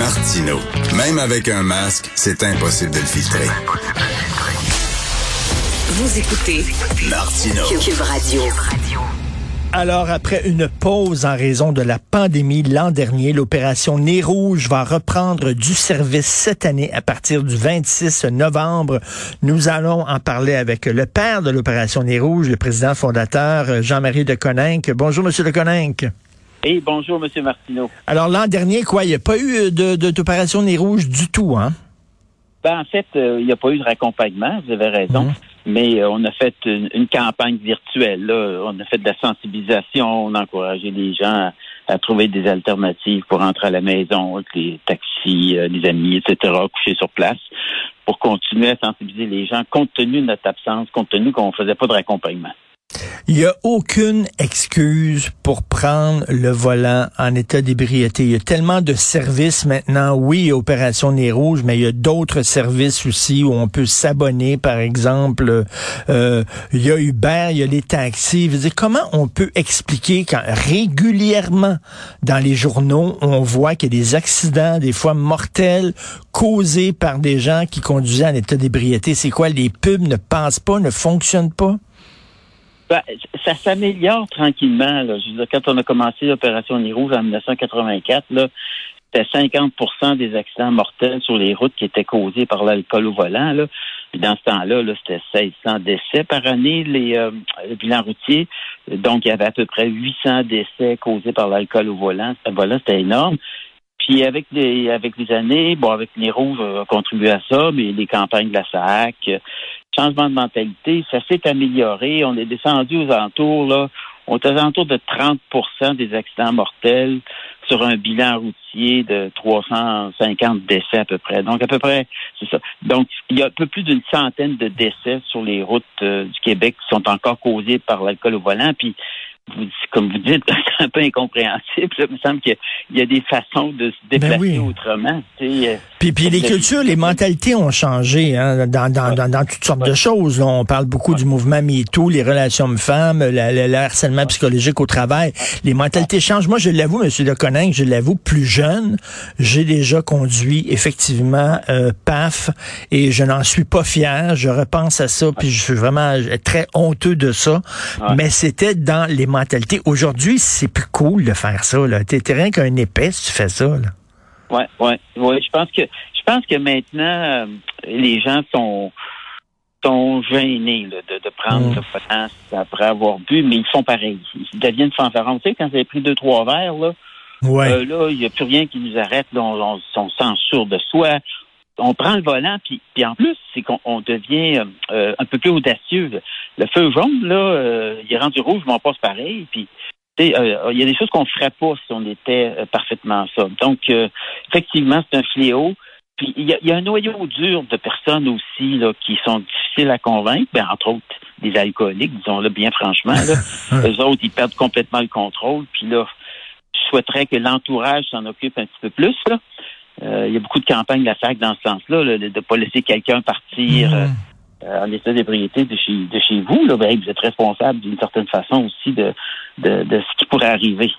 Martino. Même avec un masque, c'est impossible de le filtrer. Vous écoutez Martino. Cube Radio. Alors, après une pause en raison de la pandémie l'an dernier, l'opération Nez Rouge va reprendre du service cette année à partir du 26 novembre. Nous allons en parler avec le père de l'opération Nez Rouge, le président fondateur Jean-Marie de Coninck. Bonjour, Monsieur de Coninck. Et bonjour, Monsieur Martineau. Alors, l'an dernier, quoi, il n'y a pas eu de, d'opération Nez Rouge du tout, hein? Ben, en fait, euh, il n'y a pas eu de raccompagnement, vous avez raison. Mhm. Mais euh, on a fait une, une campagne virtuelle. Là. On a fait de la sensibilisation, on a encouragé les gens à, à trouver des alternatives pour rentrer à la maison, avec les taxis, euh, les amis, etc., coucher sur place, pour continuer à sensibiliser les gens, compte tenu de notre absence, compte tenu qu'on faisait pas de raccompagnement. Il n'y a aucune excuse pour prendre le volant en état d'ébriété. Il y a tellement de services maintenant. Oui, Opération Nez Rouge, mais il y a d'autres services aussi où on peut s'abonner, par exemple. Euh, il y a Uber, il y a les taxis. Comment on peut expliquer quand régulièrement dans les journaux, on voit qu'il y a des accidents, des fois mortels, causés par des gens qui conduisaient en état d'ébriété? C'est quoi? Les pubs ne passent pas, ne fonctionnent pas? Ben, ça s'améliore tranquillement. Là. Je veux dire, quand on a commencé l'opération Nez en 1984, là, c'était 50% des accidents mortels sur les routes qui étaient causés par l'alcool au volant. Là. Puis dans ce temps-là, -là, c'était 1600 décès par année, les, euh, bilans routiers. Donc, il y avait à peu près 800 décès causés par l'alcool au volant. Voilà, c'était énorme. Puis avec les avec les années, bon, avec les rouges, on a contribué à ça, mais les campagnes de la SAC, changement de mentalité, ça s'est amélioré. On est descendu aux alentours, là, on est aux alentours de 30% des accidents mortels sur un bilan routier de 350 décès à peu près. Donc, à peu près, c'est ça. Donc, il y a un peu plus d'une centaine de décès sur les routes euh, du Québec qui sont encore causés par l'alcool au volant. Vous, comme vous dites, c'est un peu incompréhensible. Il me semble qu'il y a des façons de se déplacer Ben oui. autrement. euh, Puis, puis les cultures, les mentalités ont changé hein, dans, dans, dans, dans toutes sortes de choses. là. On parle beaucoup du mouvement MeToo, les relations hommes-femmes, le harcèlement psychologique au travail. Les mentalités changent. Moi, je l'avoue, Monsieur Leconinck, je l'avoue, plus jeune, j'ai déjà conduit effectivement euh, PAF et je n'en suis pas fier. Je repense à ça, puis je suis vraiment très honteux de ça. Mais c'était dans les mentalités. Aujourd'hui, c'est plus cool de faire ça. T'es rien qu'un épais si tu fais ça. Là. Ouais, ouais, ouais. Je pense que je pense que maintenant euh, les gens sont sont gênés là, de, de prendre Mm. le volant après avoir bu, mais ils font pareil. Ils deviennent fanfarons. Tu sais, quand vous avez pris deux, trois verres, là, Ouais. euh, là, il n'y a plus rien qui nous arrête. Là, on, on, on sent sûr de soi. On prend le volant, puis, puis en plus, c'est qu'on on devient euh, euh, un peu plus audacieux. Le feu jaune, là, euh, il est rendu rouge, mais on passe pareil. Puis, tu sais, euh, il y a des choses qu'on ferait pas si on était euh, parfaitement ça. Donc, euh, effectivement, c'est un fléau. Puis, il y, a, il y a un noyau dur de personnes aussi là, qui sont difficiles à convaincre. Ben, entre autres, des alcooliques, disons-le bien franchement. Là. Eux autres, ils perdent complètement le contrôle. Puis là, je souhaiterais que l'entourage s'en occupe un petit peu plus. Là. Euh, il y a beaucoup de campagnes de la SAC dans ce sens-là, là, de ne pas laisser quelqu'un partir euh, Mhm. euh, en état d'ébriété de chez, de chez vous. Là. Ben, vous êtes responsable d'une certaine façon aussi de, de, de ce qui pourrait arriver.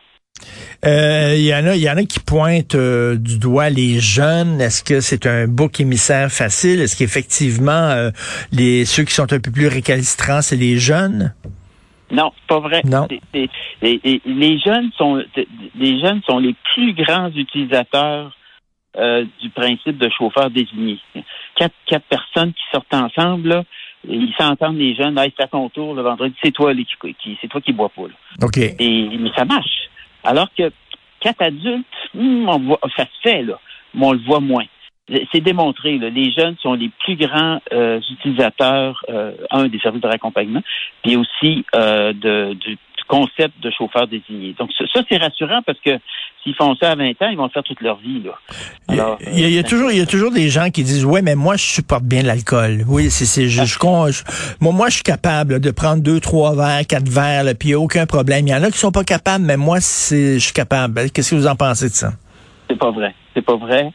Euh, Il y en a, il y en a qui pointent euh, du doigt les jeunes. Est-ce que c'est un bouc émissaire facile? Est-ce qu'effectivement euh, les ceux qui sont un peu plus récalcitrants, c'est les jeunes? Non, c'est pas vrai. Non. Les jeunes sont les jeunes sont les plus grands utilisateurs euh, du principe de chauffeur désigné. Quatre, quatre personnes qui sortent ensemble, là, et ils s'entendent les jeunes, hey, c'est à ton tour le vendredi, c'est toi là, qui, c'est toi qui bois pas. Là. Ok. Et, mais ça marche. Alors que quatre adultes, hmm, on voit, ça se fait, là, mais on le voit moins. C'est démontré, là, les jeunes sont les plus grands euh, utilisateurs, euh, un, des services de raccompagnement, puis aussi euh, de, du concept de chauffeur désigné. Donc ça, ça, c'est rassurant parce que s'ils font ça à 20 ans, ils vont le faire toute leur vie. Là. Il y a- Alors, il y, a, il y a euh, toujours, il y a toujours des gens qui disent ouais, mais moi je supporte bien l'alcool. Oui, c'est, c'est, je, je, je- moi, moi je suis capable là, de prendre deux, trois verres, quatre verres, là, puis il a aucun problème. Il y en a qui sont pas capables, mais moi c'est, je suis capable. Qu'est-ce que vous en pensez de ça? C'est pas vrai. C'est pas vrai.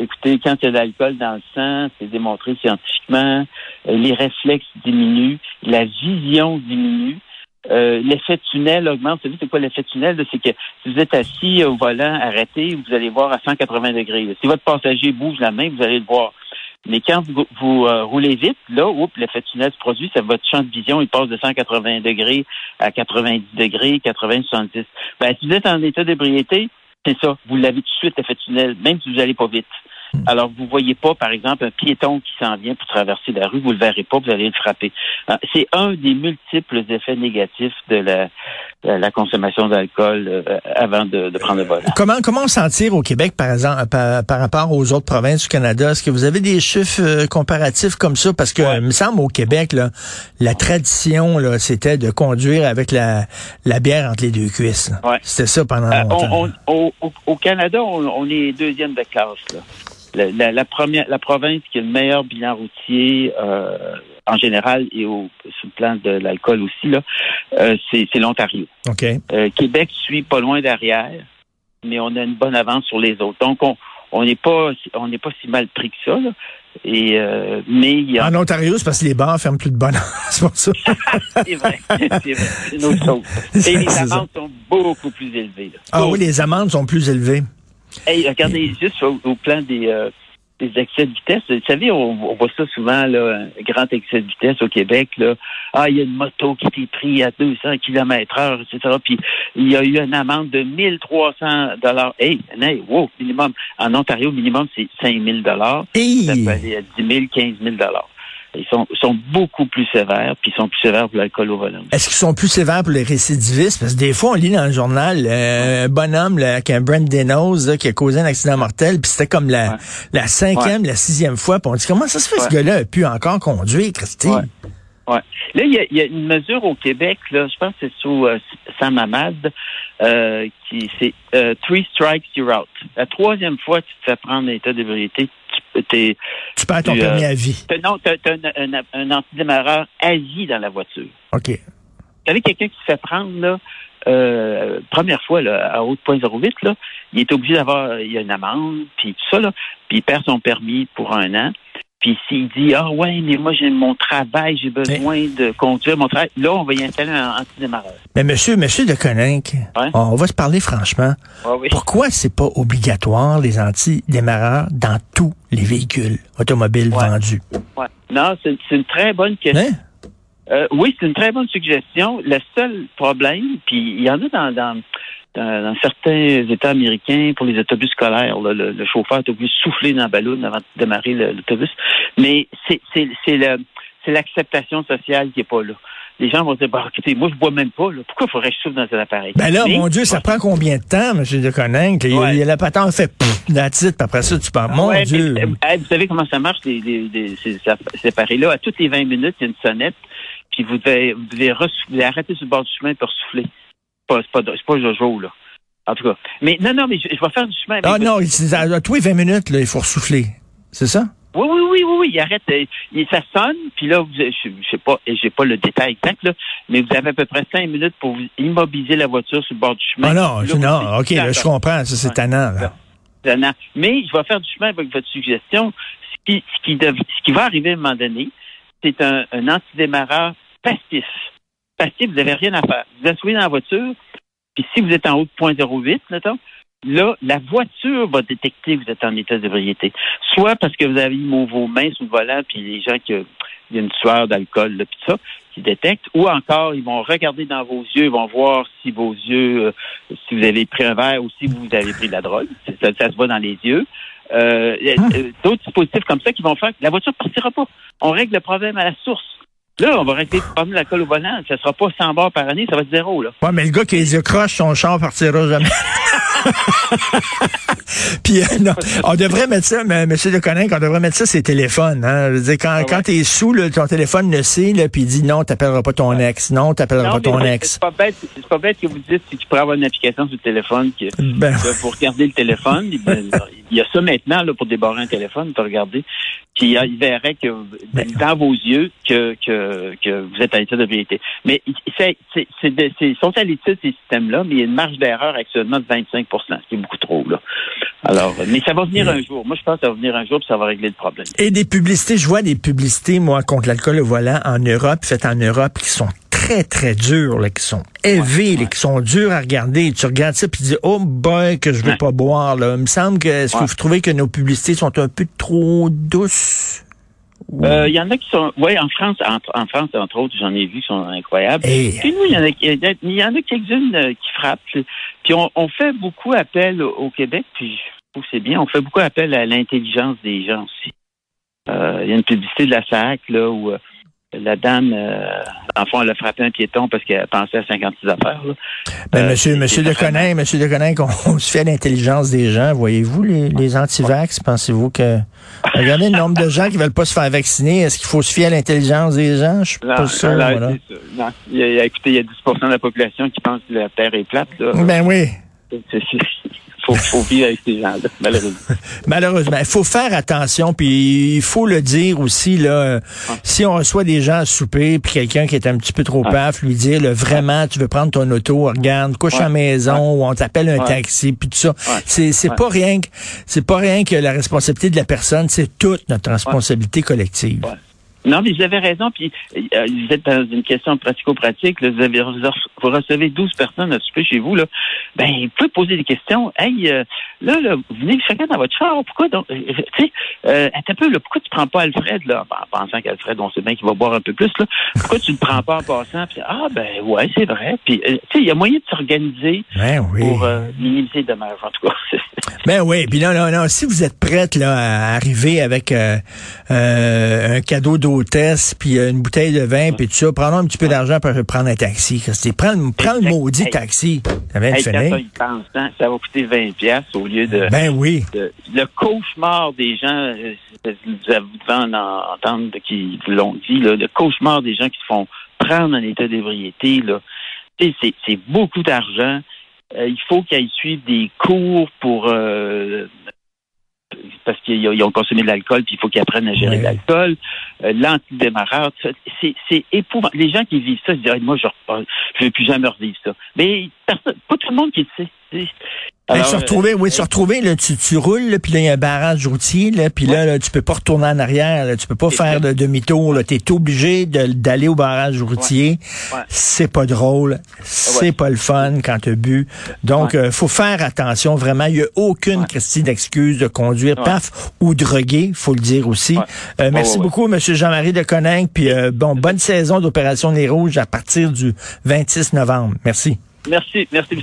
Écoutez, quand il y a de l'alcool dans le sang, c'est démontré scientifiquement, euh, les réflexes diminuent, la vision diminue. Euh, l'effet tunnel augmente. Vous savez, c'est quoi l'effet tunnel? C'est que si vous êtes assis au volant, arrêté, vous allez voir à 180 degrés. Si votre passager bouge la main, vous allez le voir. Mais quand vous, vous euh, roulez vite, là, oups, l'effet tunnel se produit, ça, votre champ de vision, il passe de 180 degrés à 90 degrés, 80, 70. Ben, si vous êtes en état d'ébriété, c'est ça. Vous l'avez tout de suite, l'effet tunnel, même si vous n'allez pas vite. Hmm. Alors, vous voyez pas, par exemple, un piéton qui s'en vient pour traverser la rue, vous le verrez pas, vous allez le frapper. Ah, c'est un des multiples effets négatifs de la, la consommation d'alcool euh, avant de, prendre le volant. Comment comment sentir au Québec, par exemple, par, rapport aux autres provinces du Canada? Est-ce que vous avez des chiffres euh, comparatifs comme ça? Parce que, il me semble, au Québec, là, la tradition, là, c'était de conduire avec la, la bière entre les deux cuisses. C'était ça pendant euh, longtemps. au, Canada, on, est deuxième de classe. Là la, la, première, la province qui a le meilleur bilan routier euh, en général et au, sur le plan de l'alcool aussi, là, euh, c'est, l'Ontario. Euh, Québec suit pas loin derrière, mais on a une bonne avance sur les autres. Donc, on on n'est pas on n'est pas si mal pris que ça. Là. Et mais il y a... En Ontario, c'est parce que les bars ferment plus de bonne c'est pour ça. c'est vrai, c'est vrai. C'est une autre chose. Et les amendes sont beaucoup plus élevées. Ah oui, les amendes sont plus élevées. Hey, regardez juste au, plan des, euh, des excès de vitesse. Vous savez, on, voit ça souvent, là, un grand excès de vitesse au Québec. Là. Ah, il y a une moto qui était prise à 200 km heure, etc. Puis il y a eu une amende de 1300 dollars. Hey, hey, wow, minimum. En Ontario, minimum, c'est 5000 dollars. Ça peut aller à 10 000, 15 000 dollars. Ils sont, sont beaucoup plus sévères, puis ils sont plus sévères pour l'alcool au volant. Est-ce qu'ils sont plus sévères pour les récidivistes? Parce que des fois, on lit dans le journal euh, un bonhomme là, qui a un Brent Denos qui a causé un accident mortel, puis c'était comme la, la cinquième, la sixième fois, puis on dit comment ça se fait ce gars-là a pu encore conduire, Christine? Ouais. Là, il y, a, une mesure au Québec, là, je pense que c'est sous euh, Sam Hamad, euh, qui c'est euh, Three Strikes You're Out. La troisième fois que tu te fais prendre l'état d'ébriété, tu, tu perds ton permis à vie. Non, tu as, un, un, antidémarreur à vie dans la voiture. OK. Vous savez, quelqu'un qui se fait prendre, là, euh, première fois, là, à haute point 08, là, il est obligé d'avoir, il y a une amende, puis tout ça, là, puis il perd son permis pour un an. Puis s'il dit Ah ouais, mais moi j'ai mon travail, j'ai besoin de conduire mon travail, là, on va y installer un antidémarreur. Mais monsieur, monsieur de Coninck, on va se parler franchement. Pourquoi c'est pas obligatoire les antidémarreurs dans tous les véhicules automobiles vendus? Non, c'est une très bonne question. Hein? Euh, oui, c'est une très bonne suggestion. Le seul problème, puis il y en a dans, dans dans, certains États américains, pour les autobus scolaires, le, chauffeur est obligé de souffler dans la ballon avant de démarrer l'autobus. Mais c'est l'acceptation sociale qui est pas là. Les gens vont dire, bah, écoutez, moi, je bois même pas. Pourquoi faudrait que je souffle dans un appareil? Ben là, mon Dieu, ça prend combien de temps, M. de Coninck? Il, y a la patente fait la titre, puis après ça, tu parles. Mon Dieu. vous savez comment ça marche, ces, ces appareils-là? À toutes les 20 minutes, il y a une sonnette, puis vous devez, vous devez, arrêter sur le bord du chemin pour souffler pas, c'est pas, pas Jojo, là. En tout cas. Mais non, non, mais je, vais faire du chemin. ah non, à, tous les 20 minutes, là, il faut ressouffler. C'est ça? Oui, oui, oui, oui, oui, il arrête. Euh, ça sonne, puis là, vous, je, je sais pas, j'ai pas le détail exact, là, mais vous avez à peu près 5 minutes pour vous immobiliser la voiture sur le bord du chemin. Ah non, non, ok, là, je comprends, ça c'est tannant, là. Tannant. Mais je vais faire du chemin avec votre suggestion. Ce qui, ce qui, ce qui va arriver à un moment donné, c'est un, un antidémarreur passif. Passif, vous n'avez rien à faire. Vous asseyez dans la voiture, puis si vous êtes en haut de 0.08, là, la voiture va détecter que vous êtes en état d'ébriété. Soit parce que vous avez mis vos mains sous le volant, puis les gens qui a une sueur d'alcool, puis ça, qui détectent, ou encore, ils vont regarder dans vos yeux, ils vont voir si vos yeux, euh, si vous avez pris un verre ou si vous avez pris de la drogue. Ça, se voit dans les yeux. Euh, hein? euh, D'autres dispositifs comme ça qui vont faire que la voiture ne partira pas. On règle le problème à la source. Là, on va arrêter de prendre la colle au volant. Ça sera pas 100 bars par année, ça va être zéro, là. Ouais, mais le gars qui les yeux croches, son char partira jamais. Puis euh, non, on devrait mettre ça, mais Monsieur de Conin, on devrait mettre ça ses téléphones. Hein. Je veux dire, quand, ah quand t'es sous, là, ton téléphone le sait, là, puis il dit non, t'appelleras pas ton ex, non, t'appelleras pas ton ex. C'est pas bête, c'est pas bête que vous dites si tu pourrais avoir une application sur le téléphone qui, ben. pour regarder le téléphone. il y a ça maintenant là pour débarrer un téléphone, tu regarder. Puis il verrait que ben. dans vos yeux que, que, que vous êtes à l'état d'ébriété. Mais c'est, c'est, c'est, sont à l'étude ces systèmes-là, mais il y a une marge d'erreur actuellement de 25 C'est beaucoup trop là. Alors, mais ça va venir un jour. Moi, je pense que ça va venir un jour, puis ça va régler le problème. Et des publicités, je vois des publicités, moi, contre l'alcool au volant en Europe, faites en Europe, qui sont très, très durs, là, qui sont élevés, là, qui sont durs à regarder. Tu regardes ça puis tu dis, oh boy, que je veux pas boire. Là. Il me semble que, est-ce que vous trouvez que nos publicités sont un peu trop douces? Euh, il y en a qui sont, oui, en France, en, en, France, entre autres, j'en ai vu qui sont incroyables. Et... Puis nous, il y en a, il y en a quelques-unes euh, qui frappent. Puis on, on, fait beaucoup appel au Québec, puis je trouve que c'est bien, on fait beaucoup appel à l'intelligence des gens aussi. Euh, il y a une publicité de la SAC, là, où la dame, euh, en fond, elle a frappé un piéton parce qu'elle pensait à 56 affaires. Là. Ben, euh, monsieur, monsieur Deconin, monsieur Deconin, qu'on se fait à l'intelligence des gens. Voyez-vous les, les antivax? Pensez-vous que regardez le nombre de gens qui veulent pas se faire vacciner. Est-ce qu'il faut se fier à l'intelligence des gens? Je suis pas sûr. Non, voilà. non. Il y a, écoutez, il y a 10 de la population qui pense que la Terre est plate. Là. Ben oui. Faut, faut vivre avec ces gens-là, malheureusement. Malheureusement. Il faut faire attention, puis il faut le dire aussi, là, si on reçoit des gens à souper, puis quelqu'un qui est un petit peu trop paf, lui dire, là, vraiment, tu veux prendre ton auto, regarde, couche à la maison, ou on t'appelle un taxi, puis tout ça. C'est, c'est pas rien que, c'est pas rien que la responsabilité de la personne, c'est toute notre responsabilité collective. Non, mais vous avez raison. Puis euh, vous êtes dans une question pratico-pratique. Vous, avez, vous recevez 12 personnes à souper chez vous. Là. Ben, vous pouvez poser des questions. Hey, euh, là, là, vous venez chacun dans votre char. Pourquoi donc? Euh, tu sais, euh, un peu, là, pourquoi tu prends pas Alfred, là, en pensant qu'Alfred, on sait bien qu'il va boire un peu plus, là. Pourquoi tu ne le prends pas en passant? Puis, ah, ben, ouais, c'est vrai. Puis, tu sais, il y a moyen de s'organiser ben oui. pour minimiser les dommages, en tout cas. ben oui. Puis non, non, non. Si vous êtes prête, là, à arriver avec un cadeau d'hôtesse, puis une bouteille de vin, puis tout ça, prenons un petit peu d'argent pour prendre un taxi. Prends, prends le maudit hey, taxi. Ça hey. Pense, hein, ça va coûter 20 pièces au lieu de... Ben oui. De, le cauchemar des gens, vous avez entendre qui l'ont dit, là, le cauchemar des gens qui se font prendre en état d'ébriété, là, c'est beaucoup d'argent. Euh, il faut qu'ils suivent des cours pour euh, parce qu'ils ont consommé de l'alcool, puis il faut qu'ils apprennent à gérer ouais. l'alcool. Euh, L'antidémarreur, c'est épouvantable. Les gens qui vivent ça, ils disent, moi, je ne veux plus jamais revivre ça. Mais personne, pas tout le monde qui le sait. Alors, se retrouver, oui, se retrouver, là, tu, tu roules, puis là, il y a un barrage routier, là, puis là, là, tu peux pas retourner en arrière, là, tu peux pas faire de demi-tour, là, t'es obligé d'aller au barrage routier. Ouais. C'est pas drôle, c'est pas le fun quand tu as bu. Donc, euh, faut faire attention, vraiment. Il y a aucune question d'excuse de conduire paf ou droguer, faut le dire aussi. Euh, merci beaucoup, Monsieur Jean-Marie de Coninck, puis euh, bon, bonne saison d'Opération Les Rouges à partir du 26 novembre. Merci. Merci, merci.